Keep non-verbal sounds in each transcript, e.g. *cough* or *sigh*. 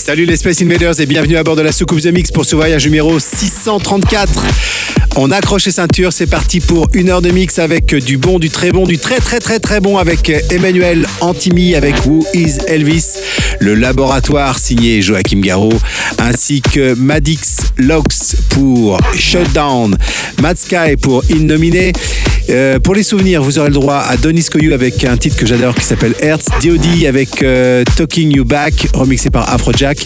Salut les Space Invaders et bienvenue à bord de la soucoupe The Mix pour ce voyage numéro 634. On accroche les ceintures, c'est parti pour une heure de mix avec du bon, du très bon, du très très très très bon avec Emmanuel Antimi avec Who is Elvis, le laboratoire signé Joachim Garraud, ainsi que Madix Lox pour Shutdown, Mad Sky pour Innominé. Euh, pour les souvenirs, vous aurez le droit à Donis Koyu avec un titre que j'adore qui s'appelle Hertz, DOD avec euh, Talking You Back, remixé par Afrojack.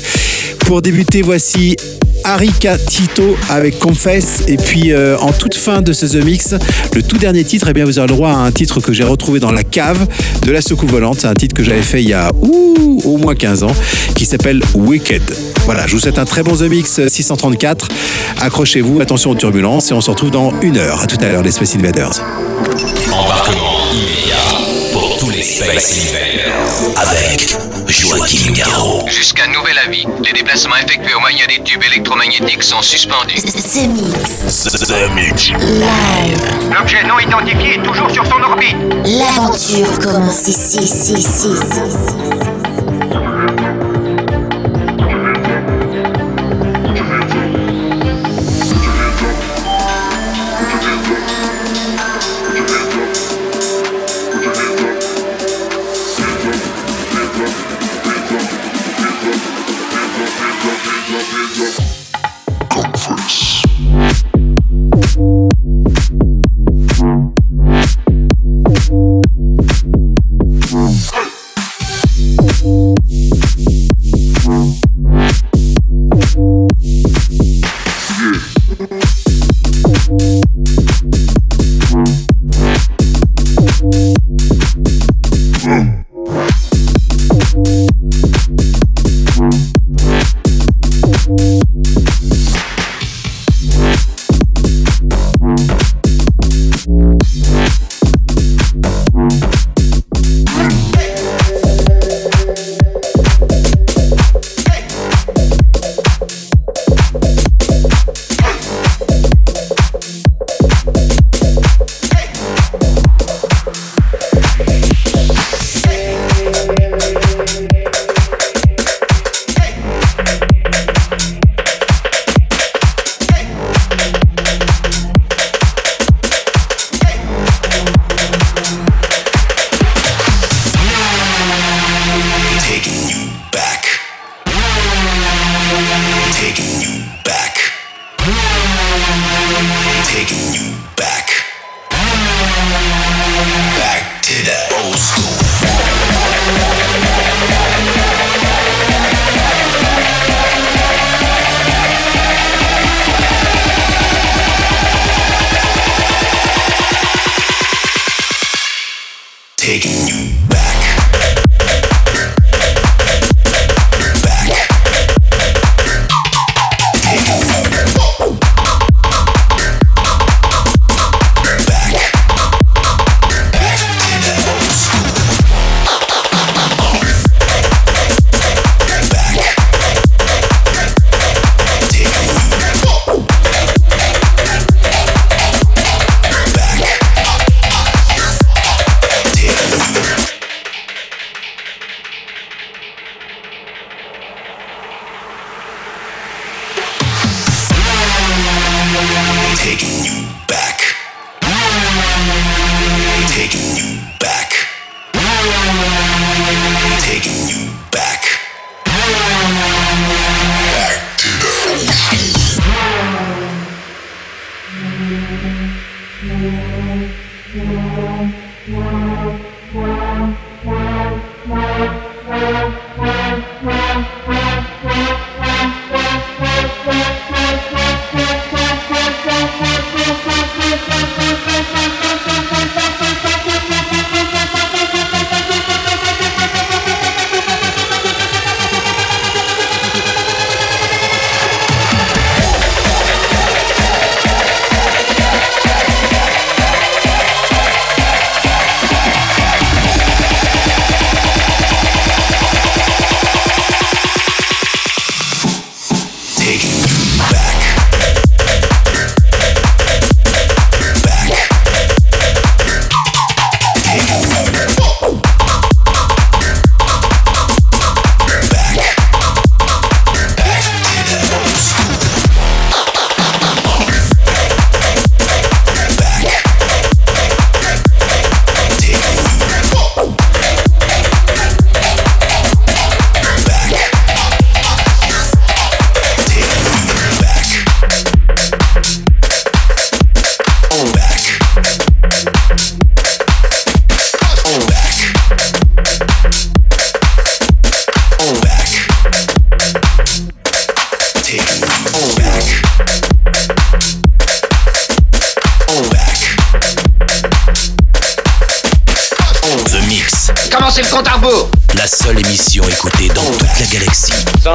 Pour débuter, voici Arika Tito avec Confess. Et puis euh, en toute fin de ce The Mix, le tout dernier titre, eh bien, vous aurez le droit à un titre que j'ai retrouvé dans la cave de la soucoupe volante. C'est un titre que j'avais fait il y a ouh, au moins 15 ans qui s'appelle Wicked. Voilà, je vous souhaite un très bon The Mix 634. Accrochez-vous, attention aux turbulences et on se retrouve dans une heure. À tout à l'heure, les Space Invaders. Embarquement Space Invaders. Avec Joachim Garraud. Jusqu'à nouvel avis, les déplacements effectués au moyen des tubes électromagnétiques sont suspendus. The Mix. The Mix. Live. L'objet non identifié est toujours sur son orbite. L'aventure commence ici, ici, ici, ici.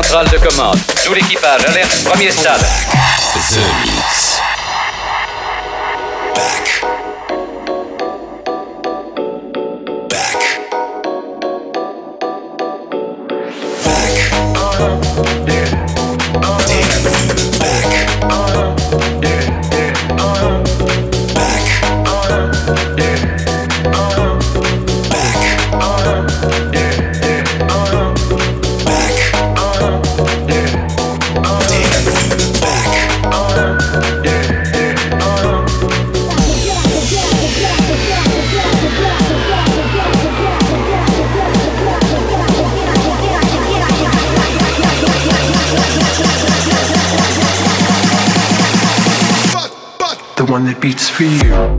Centrale de commande. Tout l'équipage, alerte, premier stade. The Mix. For you.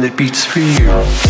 That beats for you.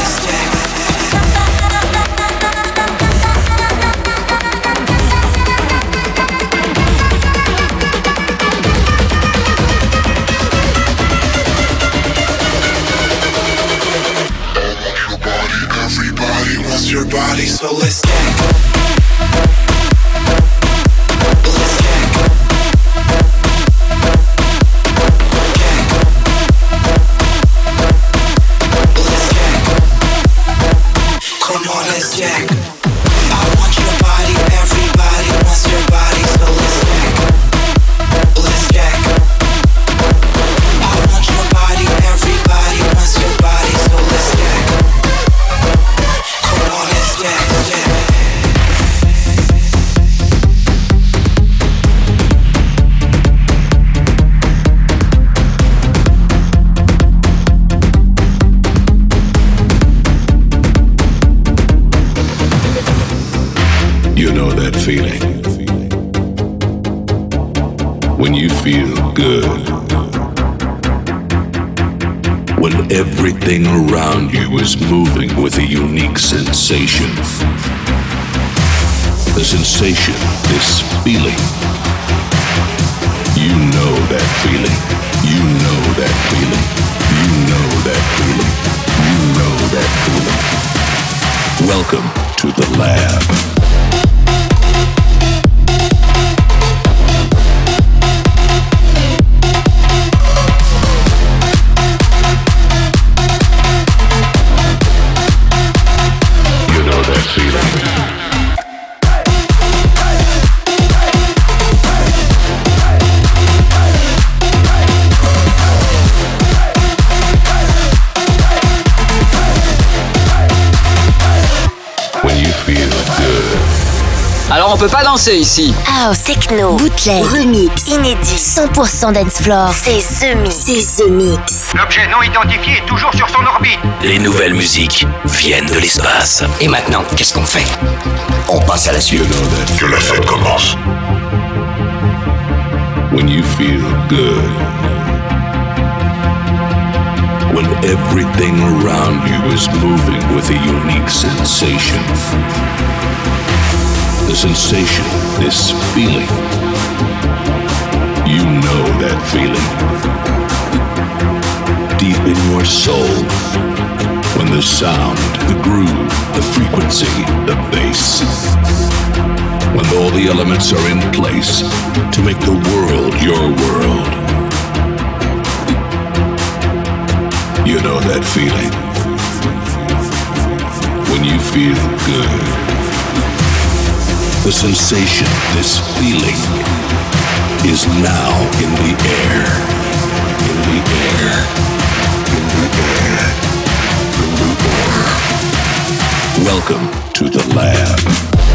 your body, so let's dance. Sensation. The sensation, this feeling. You know that feeling. You know that feeling. You know that feeling. You know that feeling. Welcome to the lab. Danser ici. House, techno, bootleg, remix, inédit, 100% dance floor. C'est The Mix. C'est The Mix. L'objet non identifié est toujours sur son orbite. Les nouvelles musiques viennent de l'espace. Et maintenant, qu'est-ce qu'on fait? On passe à la suite. Que la fête commence. When you feel good. When everything around you is moving with a unique sensation. The sensation, this feeling. You know that feeling. Deep in your soul. When the sound, the groove, the frequency, the bass. When all the elements are in place to make the world your world. You know that feeling. When you feel good. The sensation, this feeling, is now in the air. In the air. In the air. In the air. Welcome to the lab.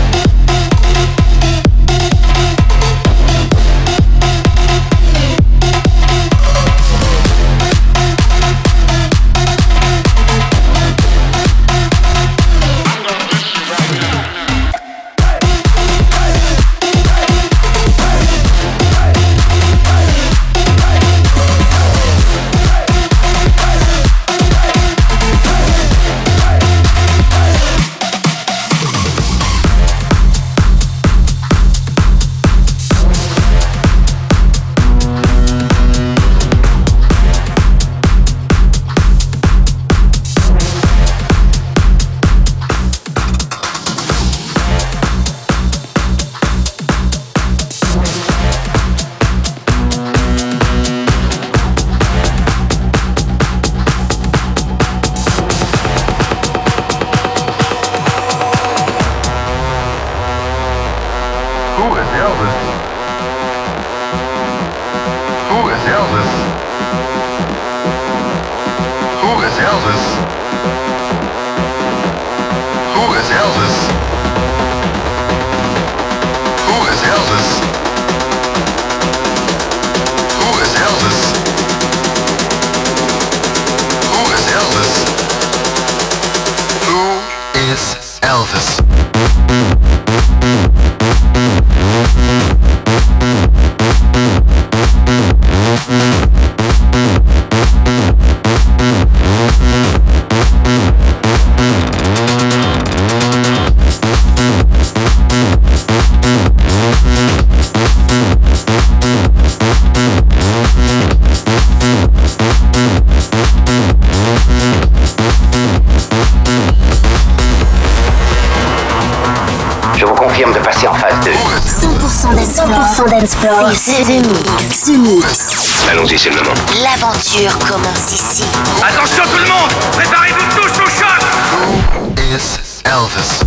C'est The Mix. The Mix. Allons-y, c'est le moment. L'aventure commence ici. Attention tout le monde Préparez-vous tous au choc Who is Elvis?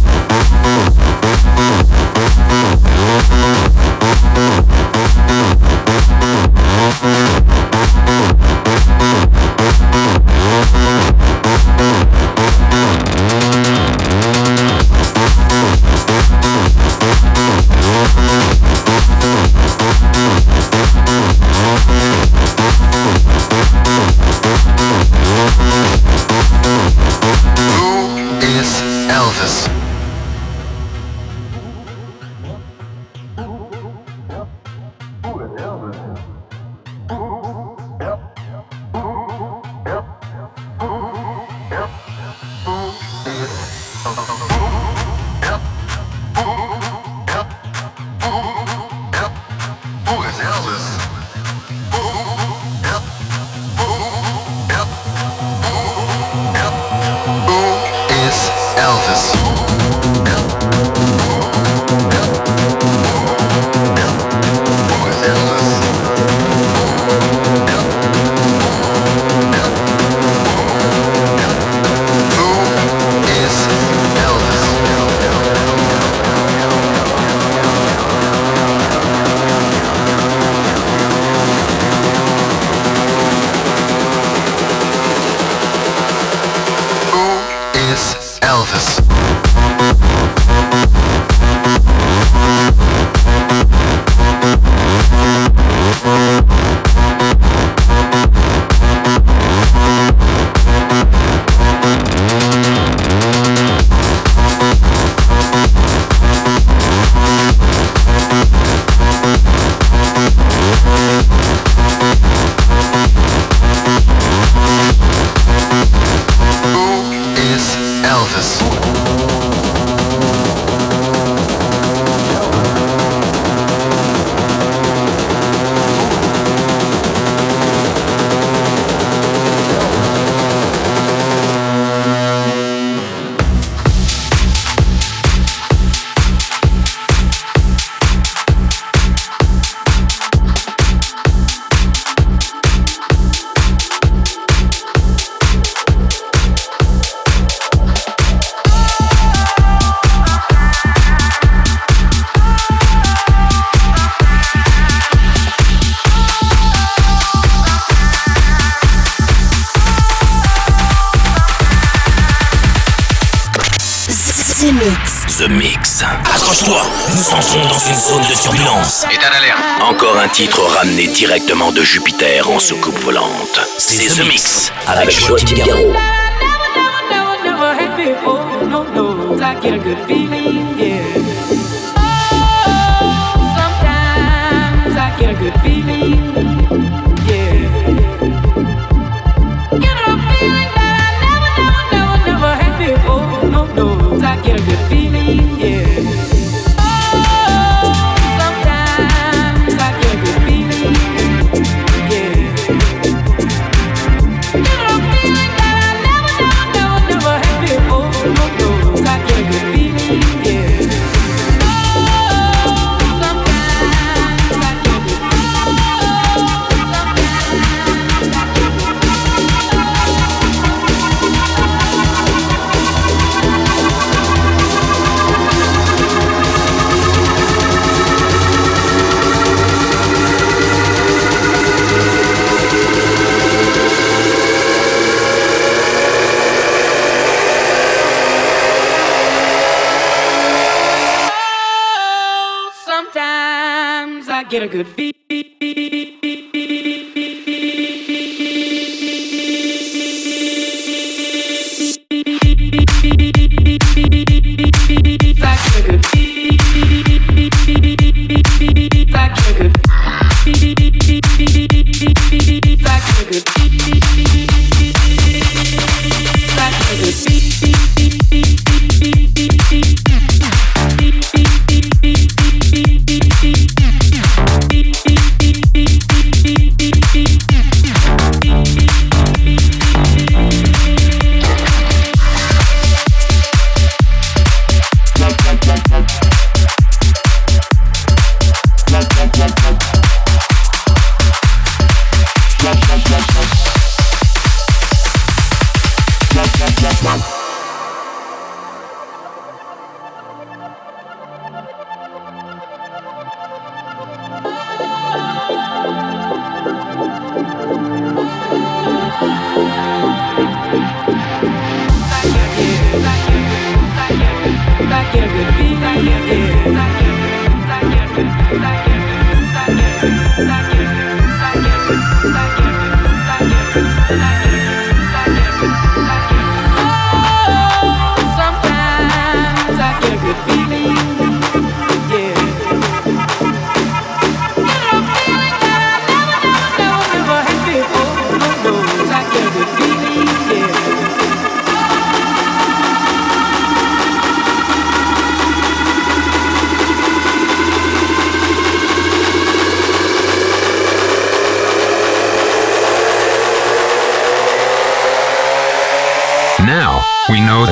Get a good beat.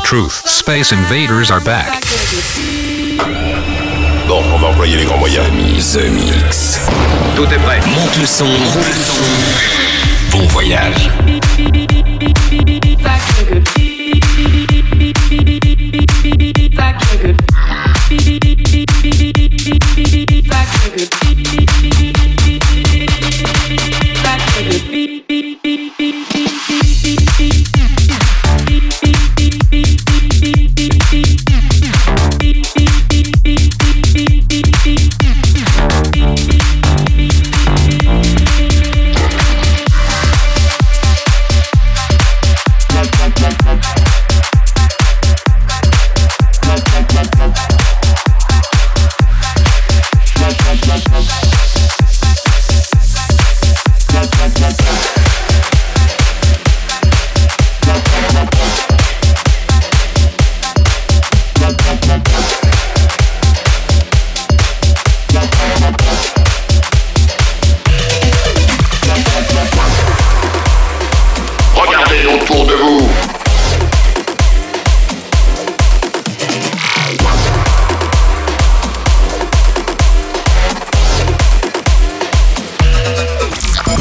Truth. Space Invaders are back. Bon, on va employer les grands moyens. The Mix. Tout est prêt. Monte le son. Bon voyage.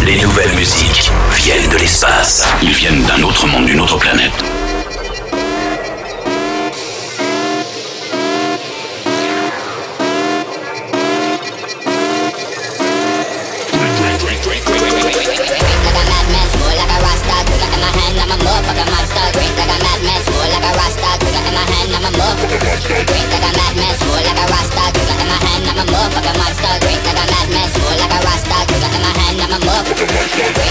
Drink like a madman, full like a rasta. Took in my hand, I'm a the lights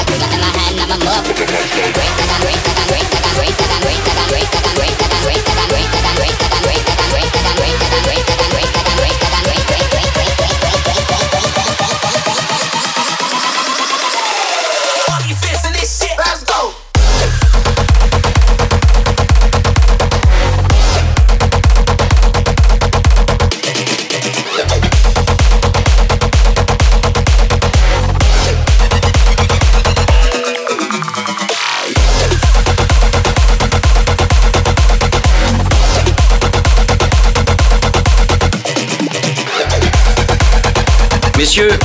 I got in my hand, I'm a motherfucker. Break break. Messieurs,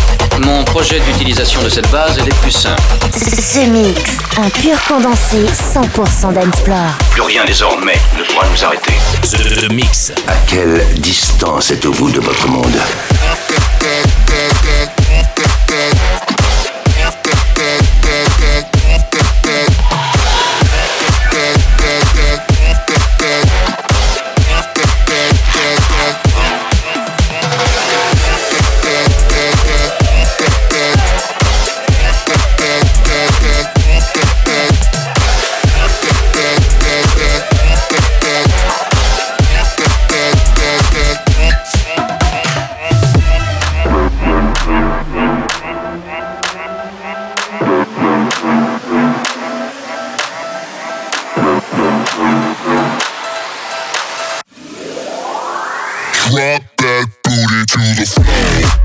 mon projet d'utilisation de cette base est des plus simple. The Mix, un pur condensé 100% d'Ensplore. Plus rien désormais ne pourra nous arrêter. The Mix. À quelle distance êtes-vous de votre monde? Drop that booty to the floor.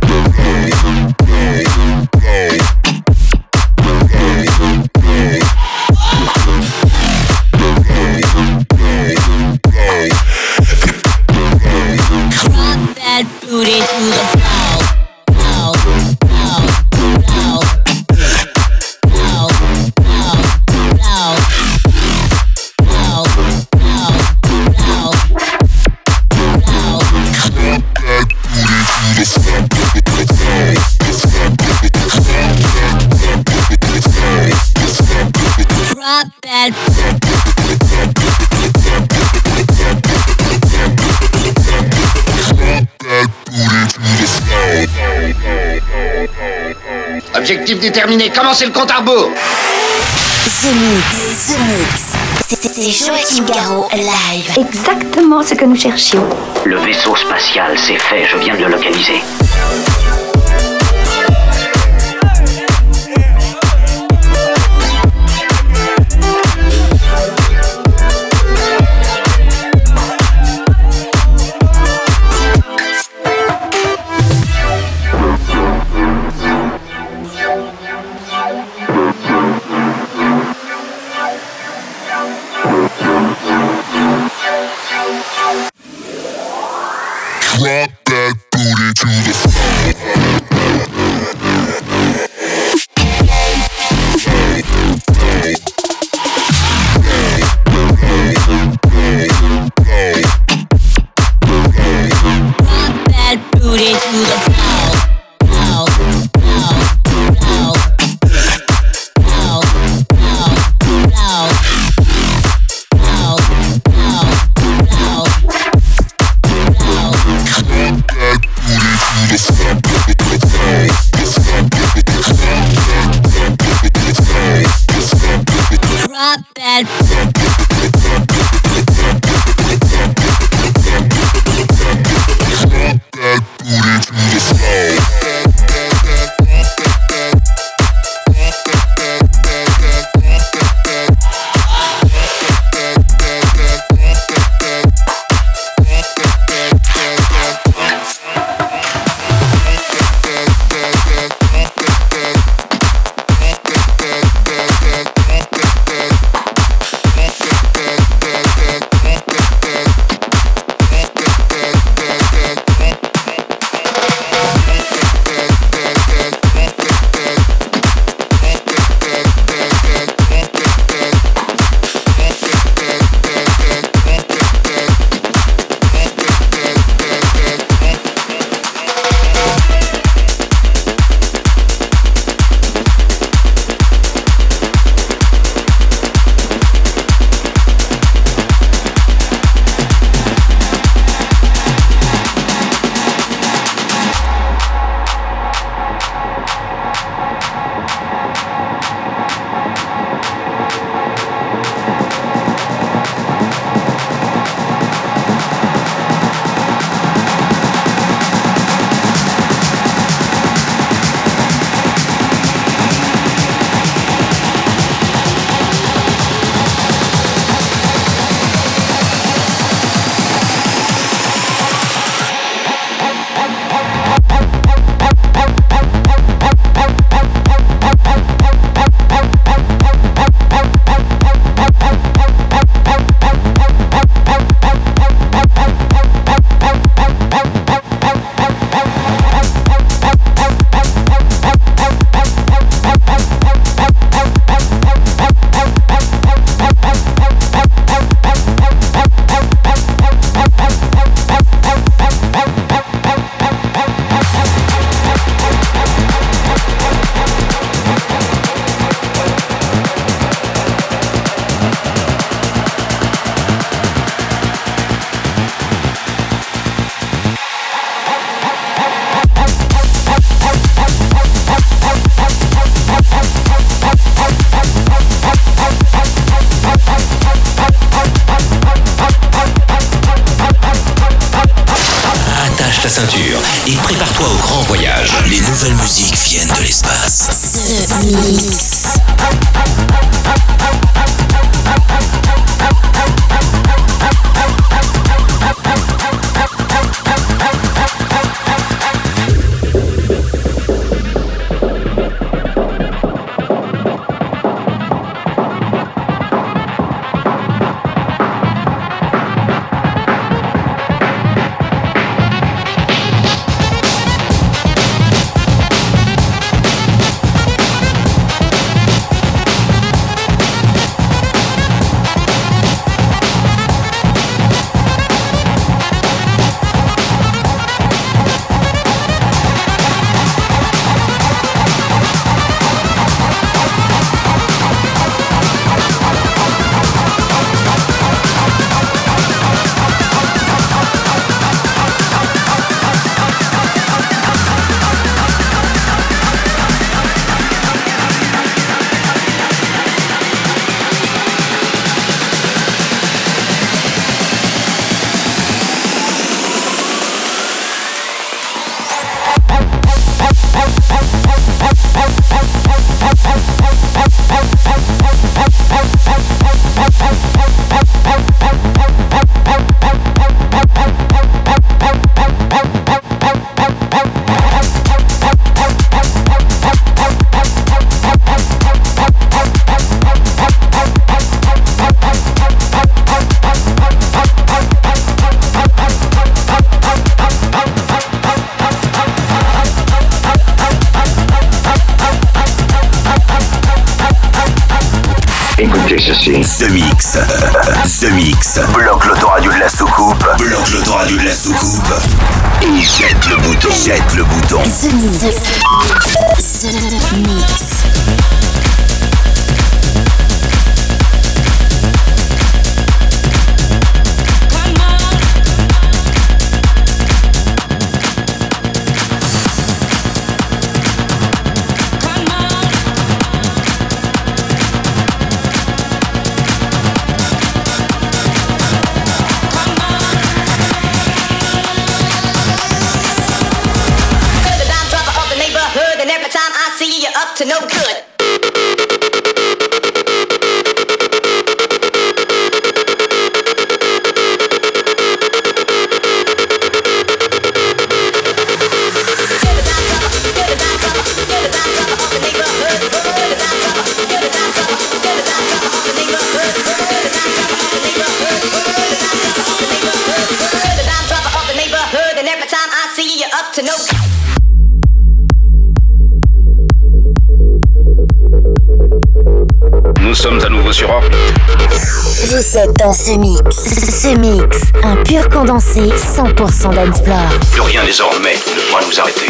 Commencez le compte à rebours? The Mix, The Mix. C'est Joachim Garraud, live. Exactement ce que nous cherchions. Le vaisseau spatial, c'est fait, je viens de le localiser. Dance. recette dans ce mix. Ce mix, un pur condensé 100% d'Ensplore. Plus rien désormais ne pourra nous arrêter.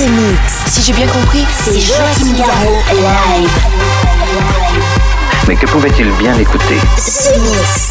Mix. Si j'ai bien compris, c'est Joachim Garraud live. Mais que pouvait-il bien écouter? Mix.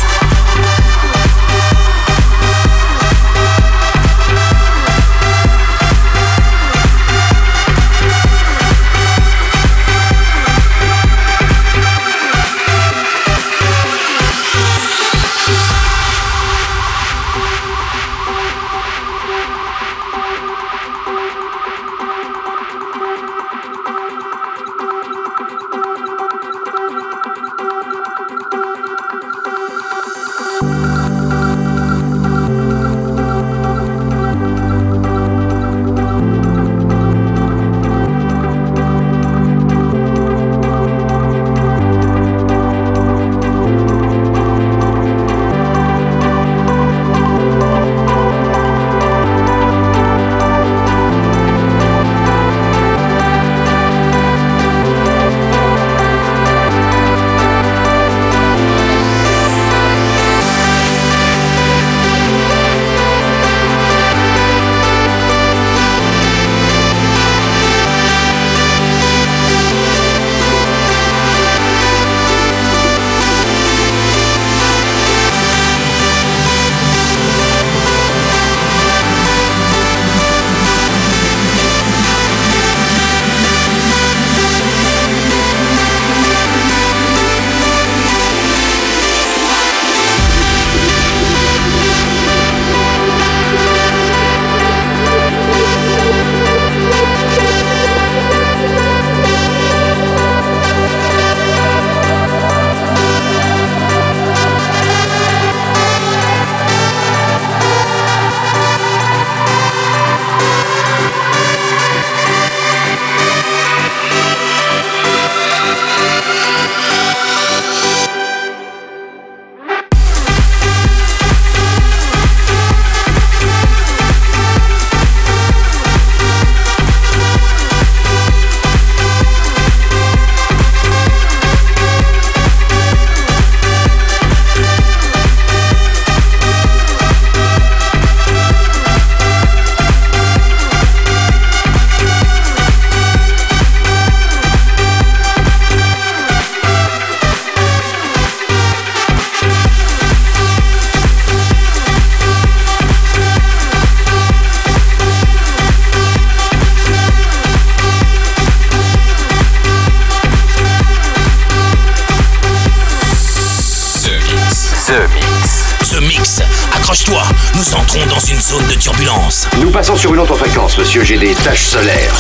Monsieur. J'ai des taches solaires.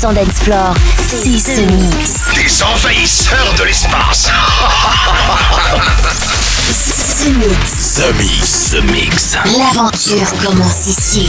100% dance floor. C'est ce mix. Des envahisseurs de l'espace. *laughs* Ce mix. The Mix. The Mix. L'aventure commence ici.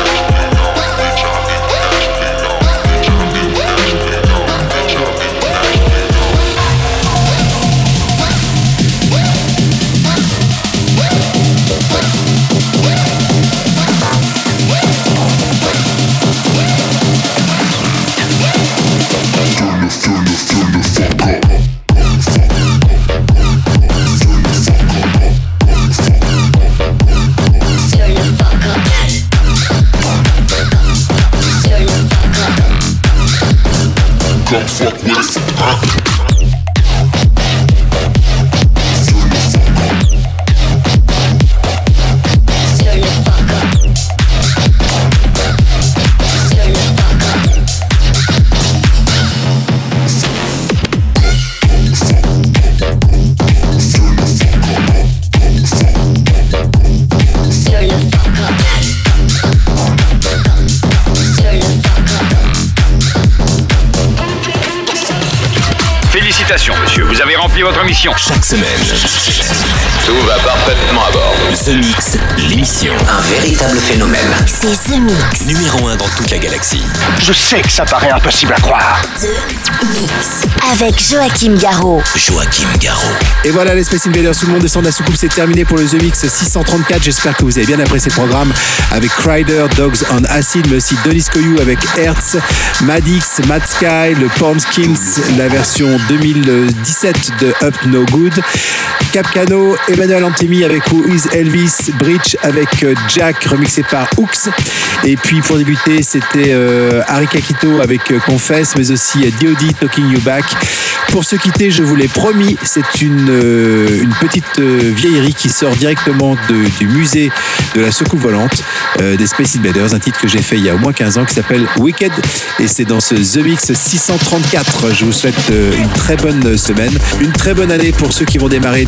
Cups votre mission. Chaque semaine, Tout va parfaitement à bord. The Mix, l'émission. Un véritable phénomène. C'est ce mix. Numéro 1 dans toute la galaxie. Je sais que ça paraît impossible à croire. The Mix. Avec Joachim Garraud. Joachim Garraud. Et voilà les Space Invaders, tout le monde descend de la soucoupe, c'est terminé pour le The Mix 634. J'espère que vous avez bien apprécié le programme avec Crider, Dogs on Acid, mais aussi Denis Koyou avec Hertz, Madix, Mad Sky, le Porn Kings, la version 2017 de Up No Good, Capcano, Emmanuel Antimi avec Who is Elvis, Bridge avec euh, Jack, remixé par Hooks. Et puis pour débuter, c'était euh, Harry Kakito avec euh, Confess, mais aussi euh, D.O.D. Talking You Back. Pour se quitter, je vous l'ai promis, c'est une, euh, petite euh, vieillerie qui sort directement du musée de la soucoupe volante euh, des Space Invaders, un titre que j'ai fait il y a au moins 15 ans qui s'appelle Wicked et c'est dans ce The Mix 634. Je vous souhaite euh, une très bonne semaine, une très bonne année pour ceux qui vont démarrer